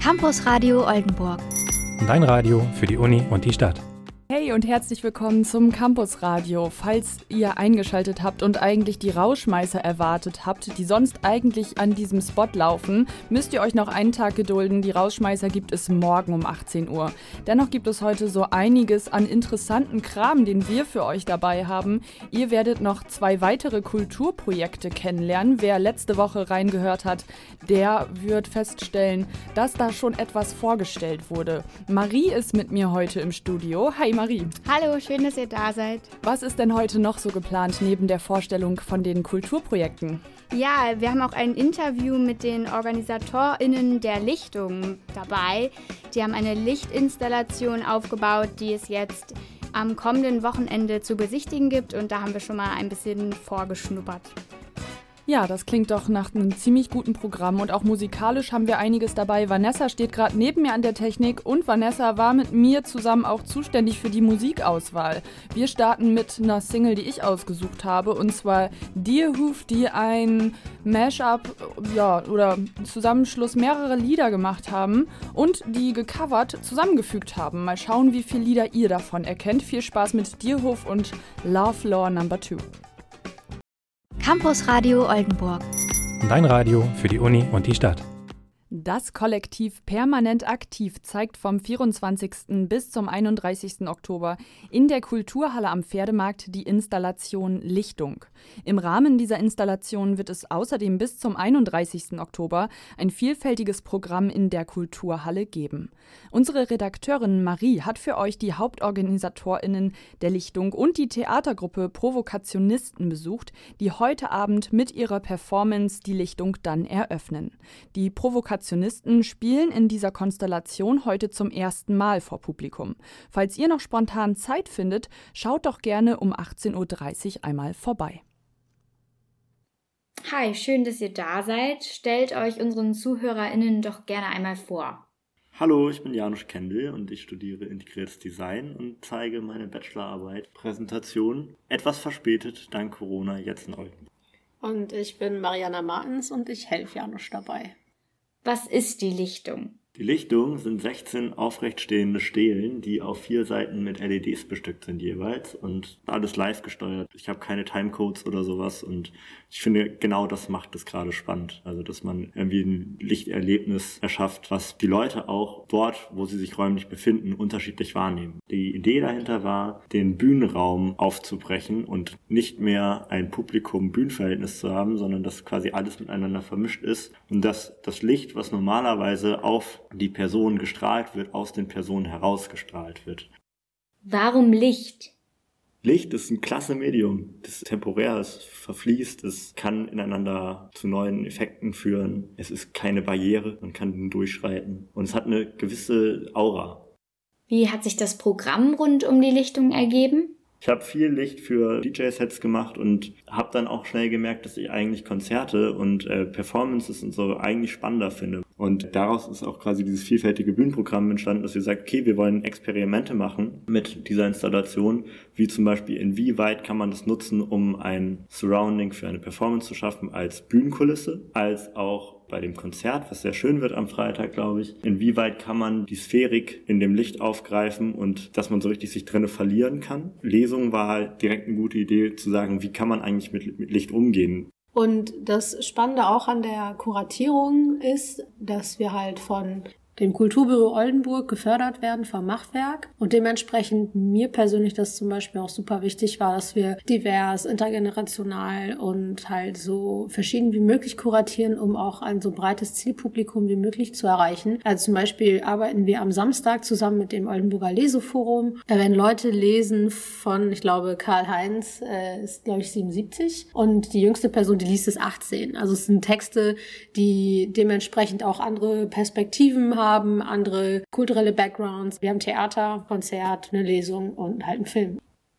Campus Radio Oldenburg. Dein Radio für die Uni und die Stadt. Hey und herzlich willkommen zum Campus Radio. Falls ihr eingeschaltet habt und eigentlich die Rauschmeißer erwartet habt, die sonst eigentlich an diesem Spot laufen, müsst ihr euch noch einen Tag gedulden. Die Rauschmeißer gibt es morgen um 18 Uhr. Dennoch gibt es heute so einiges an interessanten Kram, den wir für euch dabei haben. Ihr werdet noch zwei weitere Kulturprojekte kennenlernen. Wer letzte Woche reingehört hat, der wird feststellen, dass da schon etwas vorgestellt wurde. Marie ist mit mir heute im Studio. Hi Marie. Hallo, schön, dass ihr da seid. Was ist denn heute noch so geplant neben der Vorstellung von den Kulturprojekten? Ja, wir haben auch ein Interview mit den OrganisatorInnen der Lichtung dabei. Die haben eine Lichtinstallation aufgebaut, die es jetzt am kommenden Wochenende zu besichtigen gibt und da haben wir schon mal ein bisschen vorgeschnuppert. Ja, das klingt doch nach einem ziemlich guten Programm und auch musikalisch haben wir einiges dabei. Vanessa steht gerade neben mir an der Technik und Vanessa war mit mir zusammen auch zuständig für die Musikauswahl. Wir starten mit einer Single, die ich ausgesucht habe und zwar Dear Hoof, die ein Mashup ja, oder Zusammenschluss mehrerer Lieder gemacht haben und die gecovert zusammengefügt haben. Mal schauen, wie viele Lieder ihr davon erkennt. Viel Spaß mit Dear Hoof und Love Law Number 2. Campus Radio Oldenburg. Dein Radio für die Uni und die Stadt. Das Kollektiv Permanent Aktiv zeigt vom 24. bis zum 31. Oktober in der Kulturhalle am Pferdemarkt die Installation Lichtung. Im Rahmen dieser Installation wird es außerdem bis zum 31. Oktober ein vielfältiges Programm in der Kulturhalle geben. Unsere Redakteurin Marie hat für euch die Hauptorganisatorinnen der Lichtung und die Theatergruppe Provokationisten besucht, die heute Abend mit ihrer Performance die Lichtung dann eröffnen. Die Provokation Kreationisten spielen in dieser Konstellation heute zum ersten Mal vor Publikum. Falls ihr noch spontan Zeit findet, schaut doch gerne um 18.30 Uhr einmal vorbei. Hi, schön, dass ihr da seid. Stellt euch unseren ZuhörerInnen doch gerne einmal vor. Hallo, ich bin Janusz Kendall und ich studiere Integriertes Design und zeige meine Bachelorarbeit Präsentation etwas verspätet dank Corona jetzt in Oldenburg. Und ich bin Mariana Martens und ich helfe Janusz dabei. Was ist die Lichtung? Die Lichtung sind 16 aufrechtstehende Stelen, die auf vier Seiten mit LEDs bestückt sind jeweils und alles live gesteuert. Ich habe keine Timecodes oder sowas und ich finde, genau das macht es gerade spannend. Also, dass man irgendwie ein Lichterlebnis erschafft, was die Leute auch dort, wo sie sich räumlich befinden, unterschiedlich wahrnehmen. Die Idee dahinter war, den Bühnenraum aufzubrechen und nicht mehr ein Publikum-Bühnenverhältnis zu haben, sondern dass quasi alles miteinander vermischt ist und dass das Licht, was normalerweise auf die Person gestrahlt wird, aus den Personen herausgestrahlt wird. Warum Licht? Licht ist ein klasse Medium. Das ist temporär, es verfließt, es kann ineinander zu neuen Effekten führen. Es ist keine Barriere, man kann durchschreiten. Und es hat eine gewisse Aura. Wie hat sich das Programm rund um die Lichtung ergeben? Ich habe viel Licht für DJ-Sets gemacht und habe dann auch schnell gemerkt, dass ich eigentlich Konzerte und äh, Performances und so eigentlich spannender finde. Und daraus ist auch quasi dieses vielfältige Bühnenprogramm entstanden, dass wir sagen, okay, wir wollen Experimente machen mit dieser Installation, wie zum Beispiel, inwieweit kann man das nutzen, um ein Surrounding für eine Performance zu schaffen als Bühnenkulisse, als auch bei dem Konzert, was sehr schön wird am Freitag, glaube ich. Inwieweit kann man die Sphärik in dem Licht aufgreifen und dass man so richtig sich drinne verlieren kann? Lesung war halt direkt eine gute Idee zu sagen, wie kann man eigentlich mit, mit Licht umgehen? Und das Spannende auch an der Kuratierung ist, dass wir halt von dem Kulturbüro Oldenburg gefördert werden vom Machtwerk. Und dementsprechend mir persönlich das zum Beispiel auch super wichtig war, dass wir divers, intergenerational und halt so verschieden wie möglich kuratieren, um auch ein so breites Zielpublikum wie möglich zu erreichen. Also zum Beispiel arbeiten wir am Samstag zusammen mit dem Oldenburger Leseforum. Da werden Leute lesen von, ich glaube, Karl-Heinz äh, ist, glaube ich, 77 und die jüngste Person, die liest, ist 18. Also es sind Texte, die dementsprechend auch andere Perspektiven haben haben, andere kulturelle Backgrounds. Wir haben Theater, Konzert, eine Lesung und halt einen Film.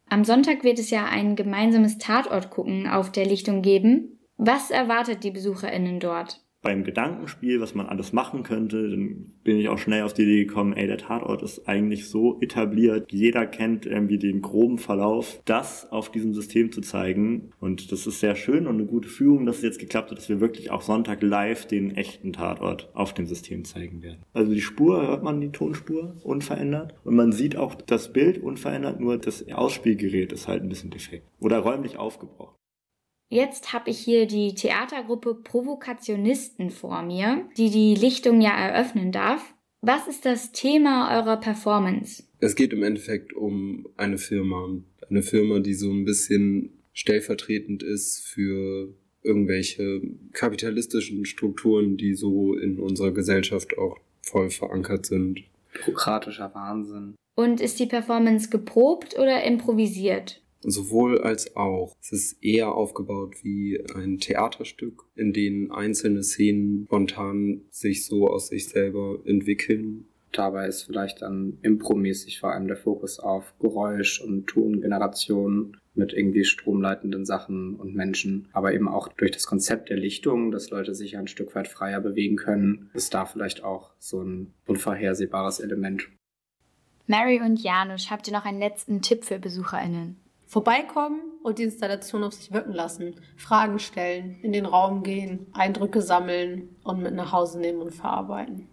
Am Sonntag wird es ja ein gemeinsames Tatortgucken auf der Lichtung geben. Was erwartet die BesucherInnen dort? Beim Gedankenspiel, was man alles machen könnte, dann bin ich auch schnell auf die Idee gekommen, ey, der Tatort ist eigentlich so etabliert, jeder kennt irgendwie den groben Verlauf, das auf diesem System zu zeigen. Und das ist sehr schön und eine gute Führung, dass es jetzt geklappt hat, dass wir wirklich auch Sonntag live den echten Tatort auf dem System zeigen werden. Also die Spur, hört man die Tonspur unverändert und man sieht auch das Bild unverändert, nur das Ausspielgerät ist halt ein bisschen defekt oder räumlich aufgebrochen. Jetzt habe ich hier die Theatergruppe Provokationisten vor mir, die die Lichtung ja eröffnen darf. Was ist das Thema eurer Performance? Es geht im Endeffekt um eine Firma. Eine Firma, die so ein bisschen stellvertretend ist für irgendwelche kapitalistischen Strukturen, die so in unserer Gesellschaft auch voll verankert sind. Bürokratischer Wahnsinn. Und ist die Performance geprobt oder improvisiert? Sowohl als auch. Es ist eher aufgebaut wie ein Theaterstück, in dem einzelne Szenen spontan sich so aus sich selber entwickeln. Dabei ist vielleicht dann impromäßig vor allem der Fokus auf Geräusch und Tongeneration mit irgendwie stromleitenden Sachen und Menschen, aber eben auch durch das Konzept der Lichtung, dass Leute sich ein Stück weit freier bewegen können, ist da vielleicht auch so ein unvorhersehbares Element. Mary und Janusz, habt ihr noch einen letzten Tipp für BesucherInnen? Vorbeikommen und die Installation auf sich wirken lassen. Fragen stellen, in den Raum gehen, Eindrücke sammeln und mit nach Hause nehmen und verarbeiten.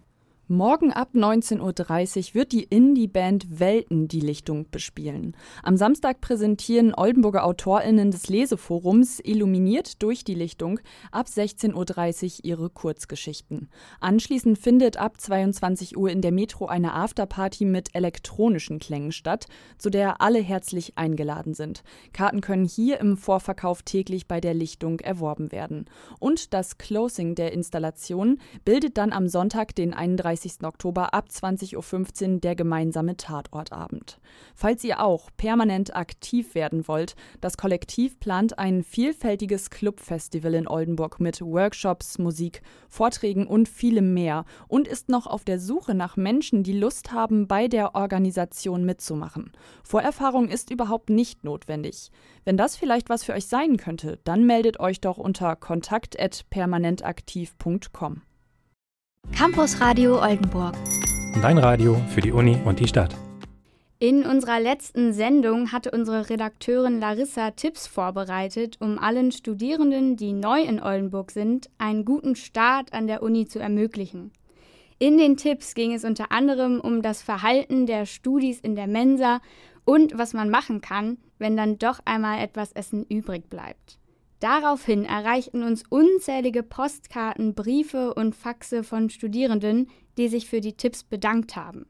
Morgen ab 19.30 Uhr wird die Indie-Band Welten die Lichtung bespielen. Am Samstag präsentieren Oldenburger AutorInnen des Leseforums Illuminiert durch die Lichtung ab 16.30 Uhr ihre Kurzgeschichten. Anschließend findet ab 22 Uhr in der Metro eine Afterparty mit elektronischen Klängen statt, zu der alle herzlich eingeladen sind. Karten können hier im Vorverkauf täglich bei der Lichtung erworben werden. Und das Closing der Installation bildet dann am Sonntag, den 31. 31. Oktober ab 20.15 Uhr der gemeinsame Tatortabend. Falls ihr auch permanent aktiv werden wollt, das Kollektiv plant ein vielfältiges Clubfestival in Oldenburg mit Workshops, Musik, Vorträgen und vielem mehr und ist noch auf der Suche nach Menschen, die Lust haben, bei der Organisation mitzumachen. Vorerfahrung ist überhaupt nicht notwendig. Wenn das vielleicht was für euch sein könnte, dann meldet euch doch unter kontakt@permanentaktiv.com. Campus Radio Oldenburg. Dein Radio für die Uni und die Stadt. In unserer letzten Sendung hatte unsere Redakteurin Larissa Tipps vorbereitet, um allen Studierenden, die neu in Oldenburg sind, einen guten Start an der Uni zu ermöglichen. In den Tipps ging es unter anderem um das Verhalten der Studis in der Mensa und was man machen kann, wenn dann doch einmal etwas Essen übrig bleibt. Daraufhin erreichten uns unzählige Postkarten, Briefe und Faxe von Studierenden, die sich für die Tipps bedankt haben.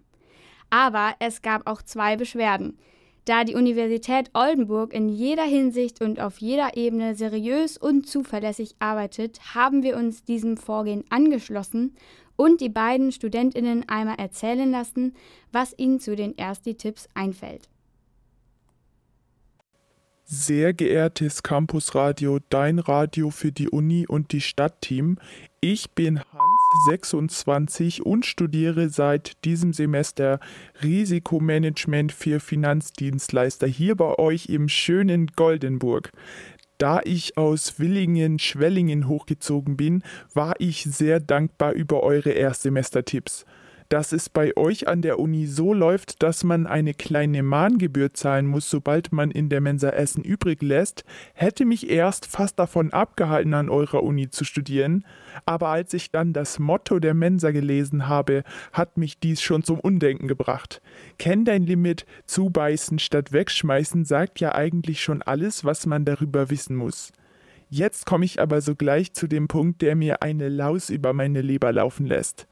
Aber es gab auch zwei Beschwerden. Da die Universität Oldenburg in jeder Hinsicht und auf jeder Ebene seriös und zuverlässig arbeitet, haben wir uns diesem Vorgehen angeschlossen und die beiden Studentinnen einmal erzählen lassen, was ihnen zu den Ersti-Tipps einfällt. Sehr geehrtes Campusradio, dein Radio für die Uni und die Stadtteam. Ich bin Hans, 26 und studiere seit diesem Semester Risikomanagement für Finanzdienstleister hier bei euch im schönen Goldenburg. Da ich aus Willingen, Schwellingen hochgezogen bin, war ich sehr dankbar über eure Erstsemestertipps dass es bei euch an der Uni so läuft, dass man eine kleine Mahngebühr zahlen muss, sobald man in der Mensa Essen übrig lässt, hätte mich erst fast davon abgehalten, an eurer Uni zu studieren. Aber als ich dann das Motto der Mensa gelesen habe, hat mich dies schon zum Undenken gebracht. Kenn dein Limit, zubeißen statt wegschmeißen sagt ja eigentlich schon alles, was man darüber wissen muss. Jetzt komme ich aber sogleich zu dem Punkt, der mir eine Laus über meine Leber laufen lässt.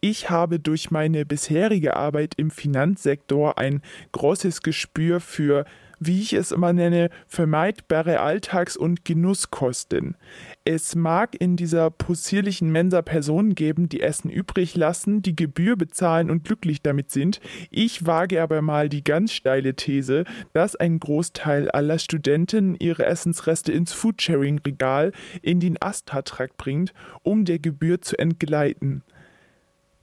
Ich habe durch meine bisherige Arbeit im Finanzsektor ein großes Gespür für, wie ich es immer nenne, vermeidbare Alltags- und Genusskosten. Es mag in dieser possierlichen Mensa Personen geben, die Essen übrig lassen, die Gebühr bezahlen und glücklich damit sind. Ich wage aber mal die ganz steile These, dass ein Großteil aller Studenten ihre Essensreste ins Foodsharing-Regal in den Astra-Trakt bringt, um der Gebühr zu entgleiten.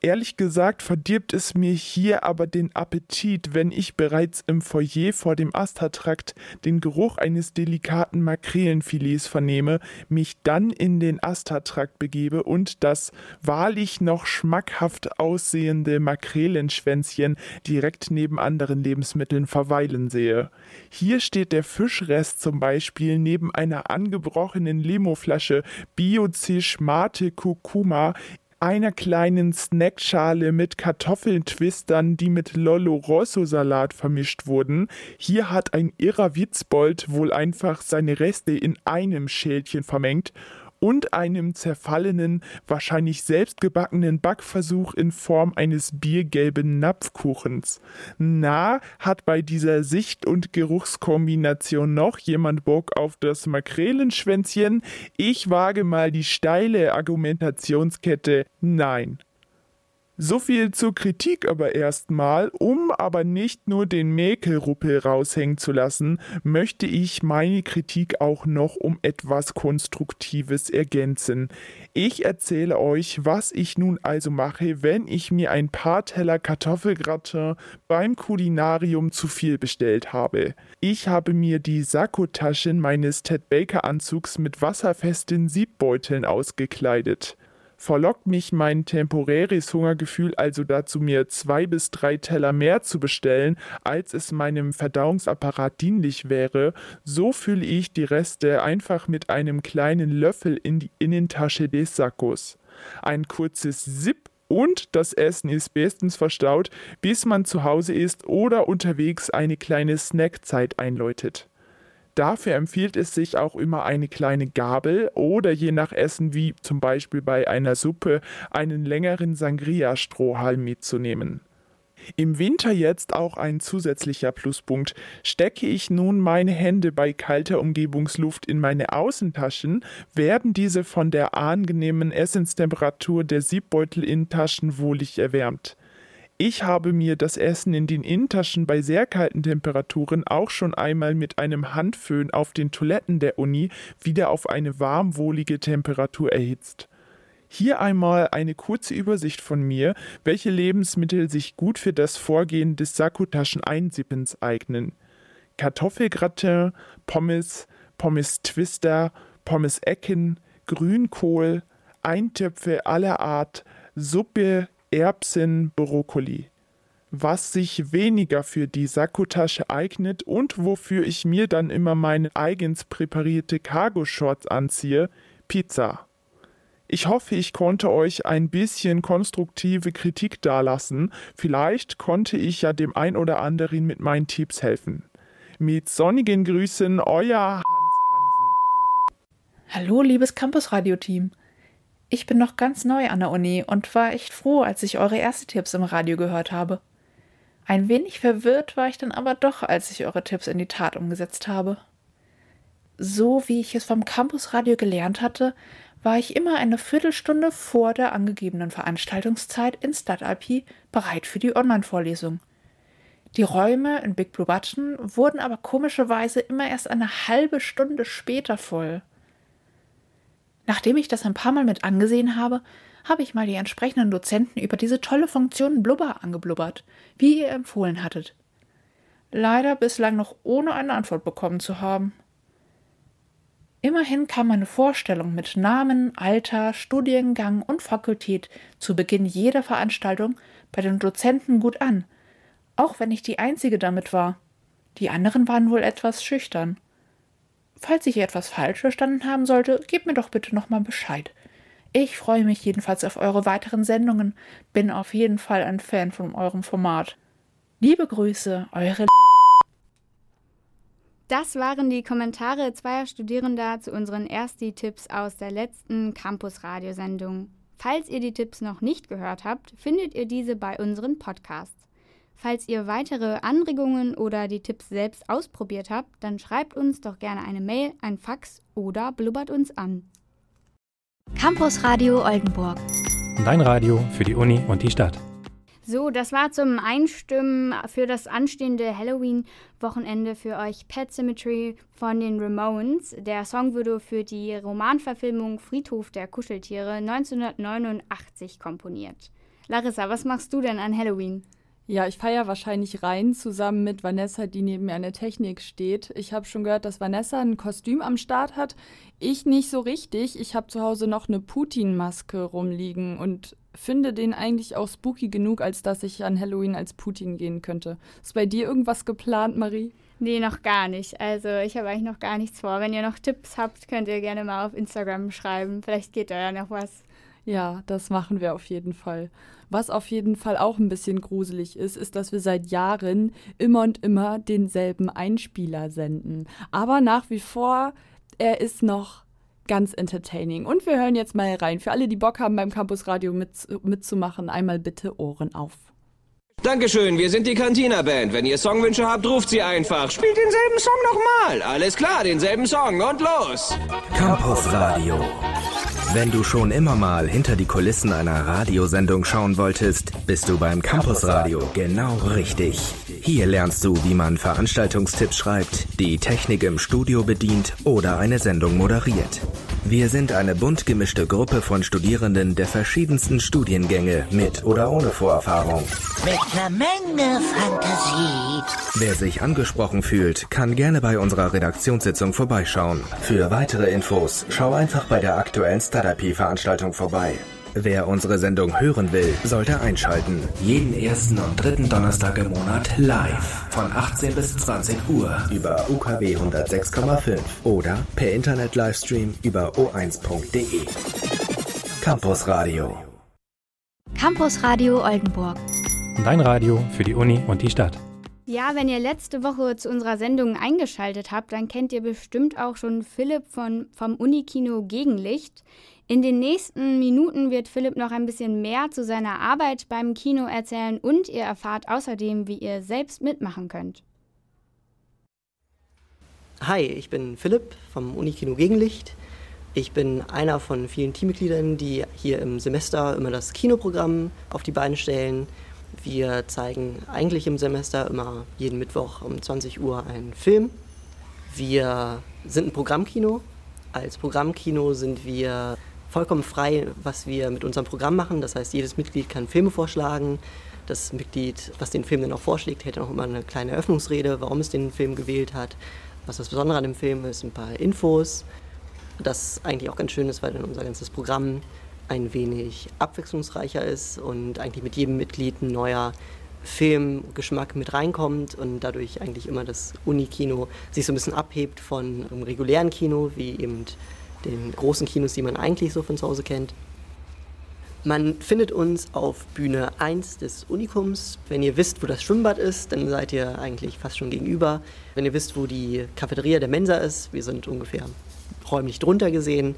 Ehrlich gesagt verdirbt es mir hier aber den Appetit, wenn ich bereits im Foyer vor dem Astertrakt den Geruch eines delikaten Makrelenfilets vernehme, mich dann in den Astertrakt begebe und das wahrlich noch schmackhaft aussehende Makrelenschwänzchen direkt neben anderen Lebensmitteln verweilen sehe. Hier steht der Fischrest zum Beispiel neben einer angebrochenen Limoflasche Biozisch Mate Kurkuma einer kleinen Snackschale mit Kartoffelntwistern, die mit Lollo Rosso Salat vermischt wurden. Hier hat ein irrer Witzbold wohl einfach seine Reste in einem Schälchen vermengt und einem zerfallenen, wahrscheinlich selbstgebackenen Backversuch in Form eines biergelben Napfkuchens. Na, hat bei dieser Sicht- und Geruchskombination noch jemand Bock auf das Makrelenschwänzchen? Ich wage mal die steile Argumentationskette. Nein. So viel zur Kritik aber erstmal, um aber nicht nur den Mäkelruppel raushängen zu lassen, möchte ich meine Kritik auch noch um etwas Konstruktives ergänzen. Ich erzähle euch, was ich nun also mache, wenn ich mir ein paar Teller Kartoffelgratin beim Kulinarium zu viel bestellt habe. Ich habe mir die Sakkotaschen meines Ted Baker Anzugs mit wasserfesten Siebbeuteln ausgekleidet verlockt mich mein temporäres Hungergefühl also dazu, mir zwei bis drei Teller mehr zu bestellen, als es meinem Verdauungsapparat dienlich wäre, so fülle ich die Reste einfach mit einem kleinen Löffel in die Innentasche des Sackos. Ein kurzes Sipp und das Essen ist bestens verstaut, bis man zu Hause ist oder unterwegs eine kleine Snackzeit einläutet. Dafür empfiehlt es sich auch immer eine kleine Gabel oder je nach Essen wie zum Beispiel bei einer Suppe einen längeren Sangria-Strohhalm mitzunehmen. Im Winter jetzt auch ein zusätzlicher Pluspunkt. Stecke ich nun meine Hände bei kalter Umgebungsluft in meine Außentaschen, werden diese von der angenehmen Essenstemperatur der Siebbeutel-Innentaschen wohlig erwärmt. Ich habe mir das Essen in den Innentaschen bei sehr kalten Temperaturen auch schon einmal mit einem Handföhn auf den Toiletten der Uni wieder auf eine warmwohlige Temperatur erhitzt. Hier einmal eine kurze Übersicht von mir, welche Lebensmittel sich gut für das Vorgehen des Sakkutaschen-Einsippens eignen. Kartoffelgratin, Pommes, Pommes Twister, Pommes Ecken, Grünkohl, Eintöpfe aller Art, Suppe, Erbsen, Brokkoli. Was sich weniger für die Sakkotasche eignet und wofür ich mir dann immer meine eigens präparierte Cargo-Shorts anziehe, Pizza. Ich hoffe, ich konnte euch ein bisschen konstruktive Kritik dalassen. Vielleicht konnte ich ja dem ein oder anderen mit meinen Tipps helfen. Mit sonnigen Grüßen, euer Hans Hansen. Hallo, liebes Campus-Radio-Team. Ich bin noch ganz neu an der Uni und war echt froh, als ich eure ersten Tipps im Radio gehört habe. Ein wenig verwirrt war ich dann aber doch, als ich eure Tipps in die Tat umgesetzt habe. So wie ich es vom Campusradio gelernt hatte, war ich immer eine Viertelstunde vor der angegebenen Veranstaltungszeit in Stadtalpi bereit für die Online-Vorlesung. Die Räume in Big Blue Button wurden aber komischerweise immer erst eine halbe Stunde später voll. Nachdem ich das ein paar Mal mit angesehen habe, habe ich mal die entsprechenden Dozenten über diese tolle Funktion Blubber angeblubbert, wie ihr empfohlen hattet. Leider bislang noch ohne eine Antwort bekommen zu haben. Immerhin kam meine Vorstellung mit Namen, Alter, Studiengang und Fakultät zu Beginn jeder Veranstaltung bei den Dozenten gut an, auch wenn ich die einzige damit war. Die anderen waren wohl etwas schüchtern. Falls ich etwas falsch verstanden haben sollte, gebt mir doch bitte nochmal Bescheid. Ich freue mich jedenfalls auf eure weiteren Sendungen, bin auf jeden Fall ein Fan von eurem Format. Liebe Grüße, eure. Das waren die Kommentare zweier Studierender zu unseren Ersti-Tipps aus der letzten Campus-Radiosendung. Falls ihr die Tipps noch nicht gehört habt, findet ihr diese bei unseren Podcasts. Falls ihr weitere Anregungen oder die Tipps selbst ausprobiert habt, dann schreibt uns doch gerne eine Mail, ein Fax oder blubbert uns an. Campus Radio Oldenburg. Dein Radio für die Uni und die Stadt. So, das war zum Einstimmen für das anstehende Halloween-Wochenende für euch Pet Symmetry von den Ramones. Der Song wurde für die Romanverfilmung Friedhof der Kuscheltiere 1989 komponiert. Larissa, was machst du denn an Halloween? Ja, ich feiere wahrscheinlich rein zusammen mit Vanessa, die neben mir an der Technik steht. Ich habe schon gehört, dass Vanessa ein Kostüm am Start hat. Ich nicht so richtig. Ich habe zu Hause noch eine Putin-Maske rumliegen und finde den eigentlich auch spooky genug, als dass ich an Halloween als Putin gehen könnte. Ist bei dir irgendwas geplant, Marie? Nee, noch gar nicht. Also ich habe eigentlich noch gar nichts vor. Wenn ihr noch Tipps habt, könnt ihr gerne mal auf Instagram schreiben. Vielleicht geht da ja noch was. Ja, das machen wir auf jeden Fall. Was auf jeden Fall auch ein bisschen gruselig ist, ist, dass wir seit Jahren immer und immer denselben Einspieler senden. Aber nach wie vor, er ist noch ganz entertaining. Und wir hören jetzt mal rein. Für alle, die Bock haben, beim Campusradio mit, mitzumachen, einmal bitte Ohren auf. Dankeschön, wir sind die Cantina Band. Wenn ihr Songwünsche habt, ruft sie einfach. Spielt denselben Song nochmal. Alles klar, denselben Song und los. Campusradio. Wenn du schon immer mal hinter die Kulissen einer Radiosendung schauen wolltest, bist du beim Campusradio genau richtig. Hier lernst du, wie man Veranstaltungstipps schreibt, die Technik im Studio bedient oder eine Sendung moderiert. Wir sind eine bunt gemischte Gruppe von Studierenden der verschiedensten Studiengänge mit oder ohne Vorerfahrung. Mit einer Menge Fantasie. Wer sich angesprochen fühlt, kann gerne bei unserer Redaktionssitzung vorbeischauen. Für weitere Infos schau einfach bei der aktuellen Startup-Veranstaltung vorbei. Wer unsere Sendung hören will, sollte einschalten. Jeden ersten und dritten Donnerstag im Monat live von 18 bis 20 Uhr über UKW 106,5 oder per Internet-Livestream über o1.de. Campus Radio. Campus Radio Oldenburg. Dein Radio für die Uni und die Stadt. Ja, wenn ihr letzte Woche zu unserer Sendung eingeschaltet habt, dann kennt ihr bestimmt auch schon Philipp von, vom Unikino Gegenlicht. In den nächsten Minuten wird Philipp noch ein bisschen mehr zu seiner Arbeit beim Kino erzählen und ihr erfahrt außerdem, wie ihr selbst mitmachen könnt. Hi, ich bin Philipp vom Unikino Gegenlicht. Ich bin einer von vielen Teammitgliedern, die hier im Semester immer das Kinoprogramm auf die Beine stellen. Wir zeigen eigentlich im Semester immer jeden Mittwoch um 20 Uhr einen Film. Wir sind ein Programmkino. Als Programmkino sind wir vollkommen frei, was wir mit unserem Programm machen. Das heißt, jedes Mitglied kann Filme vorschlagen. Das Mitglied, was den Film dann auch vorschlägt, hätte auch immer eine kleine Eröffnungsrede, warum es den Film gewählt hat, was das Besondere an dem Film ist, ein paar Infos. Das eigentlich auch ganz schön ist, weil dann unser ganzes Programm ein wenig abwechslungsreicher ist und eigentlich mit jedem Mitglied ein neuer Filmgeschmack mit reinkommt und dadurch eigentlich immer das Unikino sich so ein bisschen abhebt von einem regulären Kino, wie eben den großen Kinos, die man eigentlich so von zu Hause kennt. Man findet uns auf Bühne 1 des Unikums. Wenn ihr wisst, wo das Schwimmbad ist, dann seid ihr eigentlich fast schon gegenüber. Wenn ihr wisst, wo die Cafeteria der Mensa ist, wir sind ungefähr räumlich drunter gesehen.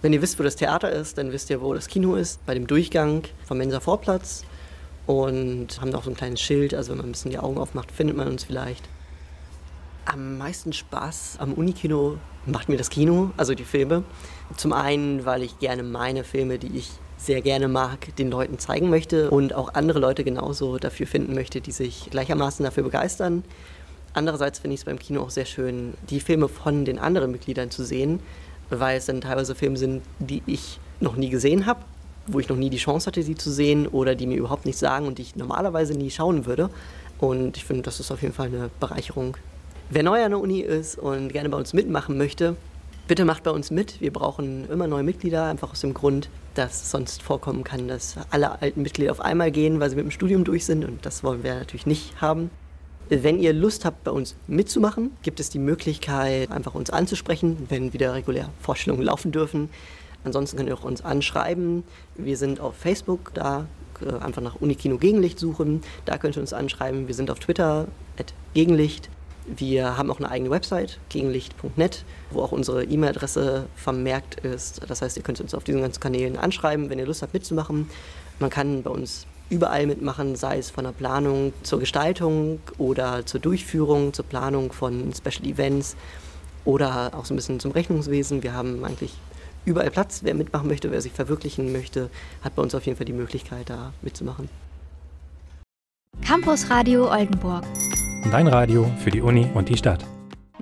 Wenn ihr wisst, wo das Theater ist, dann wisst ihr, wo das Kino ist, bei dem Durchgang vom Mensa Vorplatz. Und haben auch so ein kleines Schild, also wenn man ein bisschen die Augen aufmacht, findet man uns vielleicht. Am meisten Spaß am Unikino macht mir das Kino, also die Filme. Zum einen, weil ich gerne meine Filme, die ich sehr gerne mag, den Leuten zeigen möchte und auch andere Leute genauso dafür finden möchte, die sich gleichermaßen dafür begeistern. Andererseits finde ich es beim Kino auch sehr schön, die Filme von den anderen Mitgliedern zu sehen, weil es dann teilweise Filme sind, die ich noch nie gesehen habe, wo ich noch nie die Chance hatte, sie zu sehen oder die mir überhaupt nichts sagen und die ich normalerweise nie schauen würde. Und ich finde, das ist auf jeden Fall eine Bereicherung. Wer neu an der Uni ist und gerne bei uns mitmachen möchte, bitte macht bei uns mit. Wir brauchen immer neue Mitglieder, einfach aus dem Grund, dass sonst vorkommen kann, dass alle alten Mitglieder auf einmal gehen, weil sie mit dem Studium durch sind. Und das wollen wir natürlich nicht haben. Wenn ihr Lust habt, bei uns mitzumachen, gibt es die Möglichkeit, einfach uns anzusprechen, wenn wieder regulär Vorstellungen laufen dürfen. Ansonsten könnt ihr auch uns anschreiben. Wir sind auf Facebook, da äh, einfach nach Unikino Gegenlicht suchen. Da könnt ihr uns anschreiben. Wir sind auf Twitter, Gegenlicht. Wir haben auch eine eigene Website, gegenlicht.net, wo auch unsere E-Mail-Adresse vermerkt ist. Das heißt, ihr könnt uns auf diesen ganzen Kanälen anschreiben, wenn ihr Lust habt mitzumachen. Man kann bei uns überall mitmachen, sei es von der Planung zur Gestaltung oder zur Durchführung, zur Planung von Special Events oder auch so ein bisschen zum Rechnungswesen. Wir haben eigentlich überall Platz. Wer mitmachen möchte, wer sich verwirklichen möchte, hat bei uns auf jeden Fall die Möglichkeit, da mitzumachen. Campus Radio Oldenburg. Dein Radio für die Uni und die Stadt.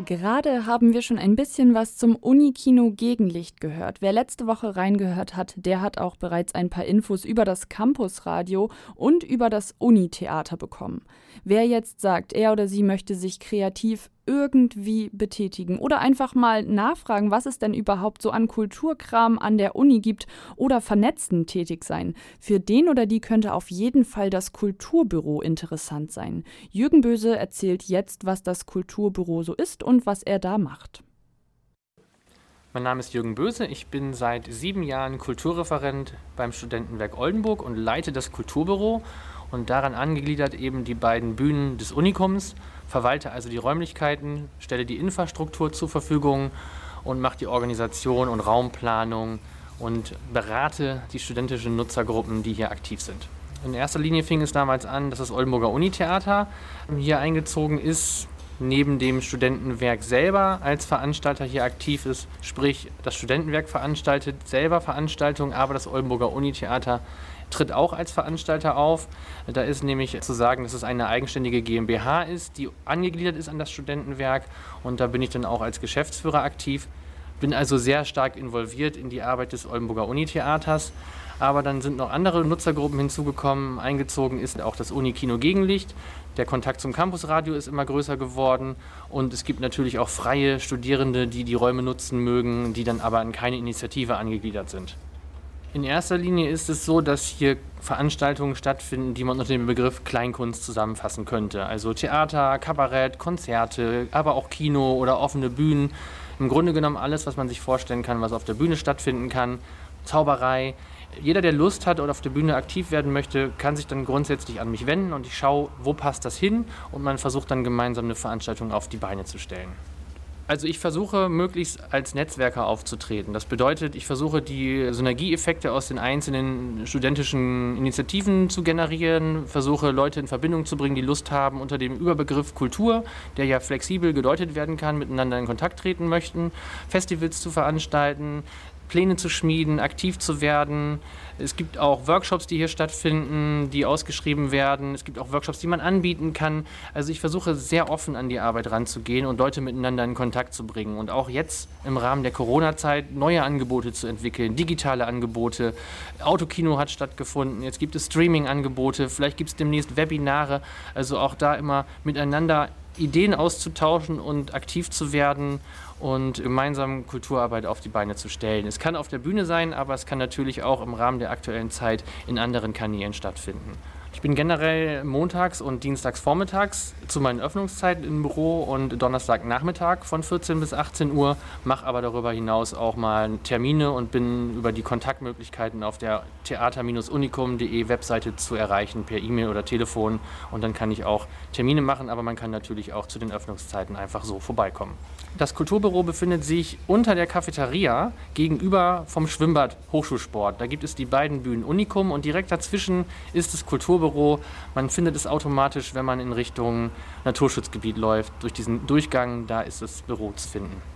Gerade haben wir schon ein bisschen was zum Unikino Gegenlicht gehört. Wer letzte Woche reingehört hat, der hat auch bereits ein paar Infos über das Campusradio und über das Unitheater bekommen. Wer jetzt sagt, er oder sie möchte sich kreativ irgendwie betätigen oder einfach mal nachfragen, was es denn überhaupt so an Kulturkram an der Uni gibt oder vernetzen tätig sein. Für den oder die könnte auf jeden Fall das Kulturbüro interessant sein. Jürgen Böse erzählt jetzt, was das Kulturbüro so ist und was er da macht. Mein Name ist Jürgen Böse. Ich bin seit sieben Jahren Kulturreferent beim Studentenwerk Oldenburg und leite das Kulturbüro und daran angegliedert eben die beiden Bühnen des Unikums verwalte also die Räumlichkeiten, stelle die Infrastruktur zur Verfügung und mache die Organisation und Raumplanung und berate die studentischen Nutzergruppen, die hier aktiv sind. In erster Linie fing es damals an, dass das Oldenburger Unitheater hier eingezogen ist, neben dem Studentenwerk selber als Veranstalter hier aktiv ist. Sprich, das Studentenwerk veranstaltet selber Veranstaltungen, aber das Oldenburger Unitheater tritt auch als Veranstalter auf. Da ist nämlich zu sagen, dass es eine eigenständige GmbH ist, die angegliedert ist an das Studentenwerk und da bin ich dann auch als Geschäftsführer aktiv. Bin also sehr stark involviert in die Arbeit des Oldenburger Unitheaters. Aber dann sind noch andere Nutzergruppen hinzugekommen. Eingezogen ist auch das Unikino Gegenlicht. Der Kontakt zum Campusradio ist immer größer geworden. Und es gibt natürlich auch freie Studierende, die die Räume nutzen mögen, die dann aber an keine Initiative angegliedert sind. In erster Linie ist es so, dass hier Veranstaltungen stattfinden, die man unter dem Begriff Kleinkunst zusammenfassen könnte. Also Theater, Kabarett, Konzerte, aber auch Kino oder offene Bühnen. Im Grunde genommen alles, was man sich vorstellen kann, was auf der Bühne stattfinden kann. Zauberei. Jeder, der Lust hat oder auf der Bühne aktiv werden möchte, kann sich dann grundsätzlich an mich wenden und ich schaue, wo passt das hin und man versucht dann gemeinsam eine Veranstaltung auf die Beine zu stellen. Also ich versuche möglichst als Netzwerker aufzutreten. Das bedeutet, ich versuche die Synergieeffekte aus den einzelnen studentischen Initiativen zu generieren, versuche Leute in Verbindung zu bringen, die Lust haben, unter dem Überbegriff Kultur, der ja flexibel gedeutet werden kann, miteinander in Kontakt treten möchten, Festivals zu veranstalten, Pläne zu schmieden, aktiv zu werden. Es gibt auch Workshops, die hier stattfinden, die ausgeschrieben werden. Es gibt auch Workshops, die man anbieten kann. Also ich versuche sehr offen an die Arbeit ranzugehen und Leute miteinander in Kontakt zu bringen. Und auch jetzt im Rahmen der Corona-Zeit neue Angebote zu entwickeln, digitale Angebote. Autokino hat stattgefunden, jetzt gibt es Streaming-Angebote, vielleicht gibt es demnächst Webinare. Also auch da immer miteinander Ideen auszutauschen und aktiv zu werden und gemeinsam Kulturarbeit auf die Beine zu stellen. Es kann auf der Bühne sein, aber es kann natürlich auch im Rahmen der aktuellen Zeit in anderen Kanälen stattfinden. Ich bin generell montags und dienstags vormittags zu meinen Öffnungszeiten im Büro und Donnerstagnachmittag von 14 bis 18 Uhr, mache aber darüber hinaus auch mal Termine und bin über die Kontaktmöglichkeiten auf der theater-unikum.de Webseite zu erreichen per E-Mail oder Telefon und dann kann ich auch Termine machen, aber man kann natürlich auch zu den Öffnungszeiten einfach so vorbeikommen. Das Kulturbüro befindet sich unter der Cafeteria gegenüber vom Schwimmbad Hochschulsport. Da gibt es die beiden Bühnen Unikum und direkt dazwischen ist das Kulturbüro. Man findet es automatisch, wenn man in Richtung Naturschutzgebiet läuft. Durch diesen Durchgang, da ist das Büro zu finden.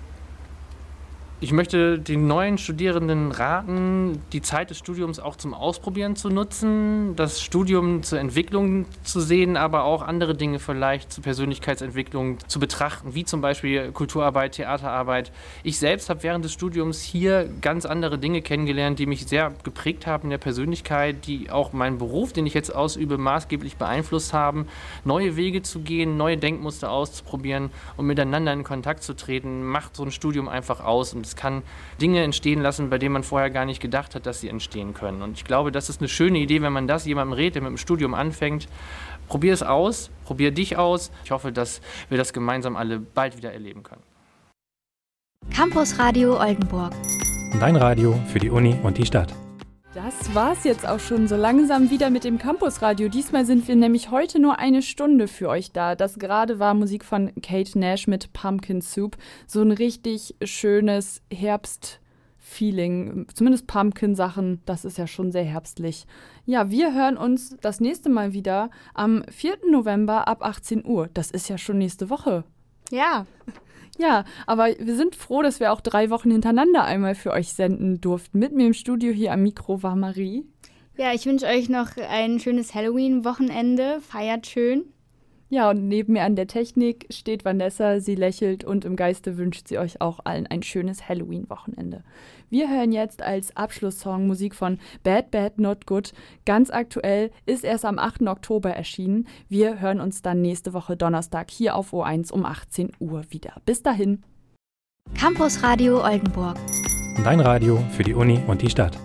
Ich möchte den neuen Studierenden raten, die Zeit des Studiums auch zum Ausprobieren zu nutzen, das Studium zur Entwicklung zu sehen, aber auch andere Dinge vielleicht zur Persönlichkeitsentwicklung zu betrachten, wie zum Beispiel Kulturarbeit, Theaterarbeit. Ich selbst habe während des Studiums hier ganz andere Dinge kennengelernt, die mich sehr geprägt haben in der Persönlichkeit, die auch meinen Beruf, den ich jetzt ausübe, maßgeblich beeinflusst haben, neue Wege zu gehen, neue Denkmuster auszuprobieren und miteinander in Kontakt zu treten, macht so ein Studium einfach aus und es kann Dinge entstehen lassen, bei denen man vorher gar nicht gedacht hat, dass sie entstehen können. Und ich glaube, das ist eine schöne Idee, wenn man das jemandem redet, der mit dem Studium anfängt. Probier es aus, probier dich aus. Ich hoffe, dass wir das gemeinsam alle bald wieder erleben können. Campus Radio Oldenburg. Dein Radio für die Uni und die Stadt. Das war's jetzt auch schon so langsam wieder mit dem Campusradio. Diesmal sind wir nämlich heute nur eine Stunde für euch da. Das gerade war Musik von Kate Nash mit Pumpkin Soup. So ein richtig schönes Herbst-Feeling. Zumindest Pumpkin-Sachen, das ist ja schon sehr herbstlich. Ja, wir hören uns das nächste Mal wieder am 4. November ab 18 Uhr. Das ist ja schon nächste Woche. Ja. Ja, aber wir sind froh, dass wir auch drei Wochen hintereinander einmal für euch senden durften. Mit mir im Studio hier am Mikro war Marie. Ja, ich wünsche euch noch ein schönes Halloween-Wochenende. Feiert schön. Ja, und neben mir an der Technik steht Vanessa. Sie lächelt und im Geiste wünscht sie euch auch allen ein schönes Halloween-Wochenende. Wir hören jetzt als Abschlusssong Musik von Bad Bad Not Good. Ganz aktuell ist erst am 8. Oktober erschienen. Wir hören uns dann nächste Woche Donnerstag hier auf O1 um 18 Uhr wieder. Bis dahin. Campus Radio Oldenburg. Dein Radio für die Uni und die Stadt.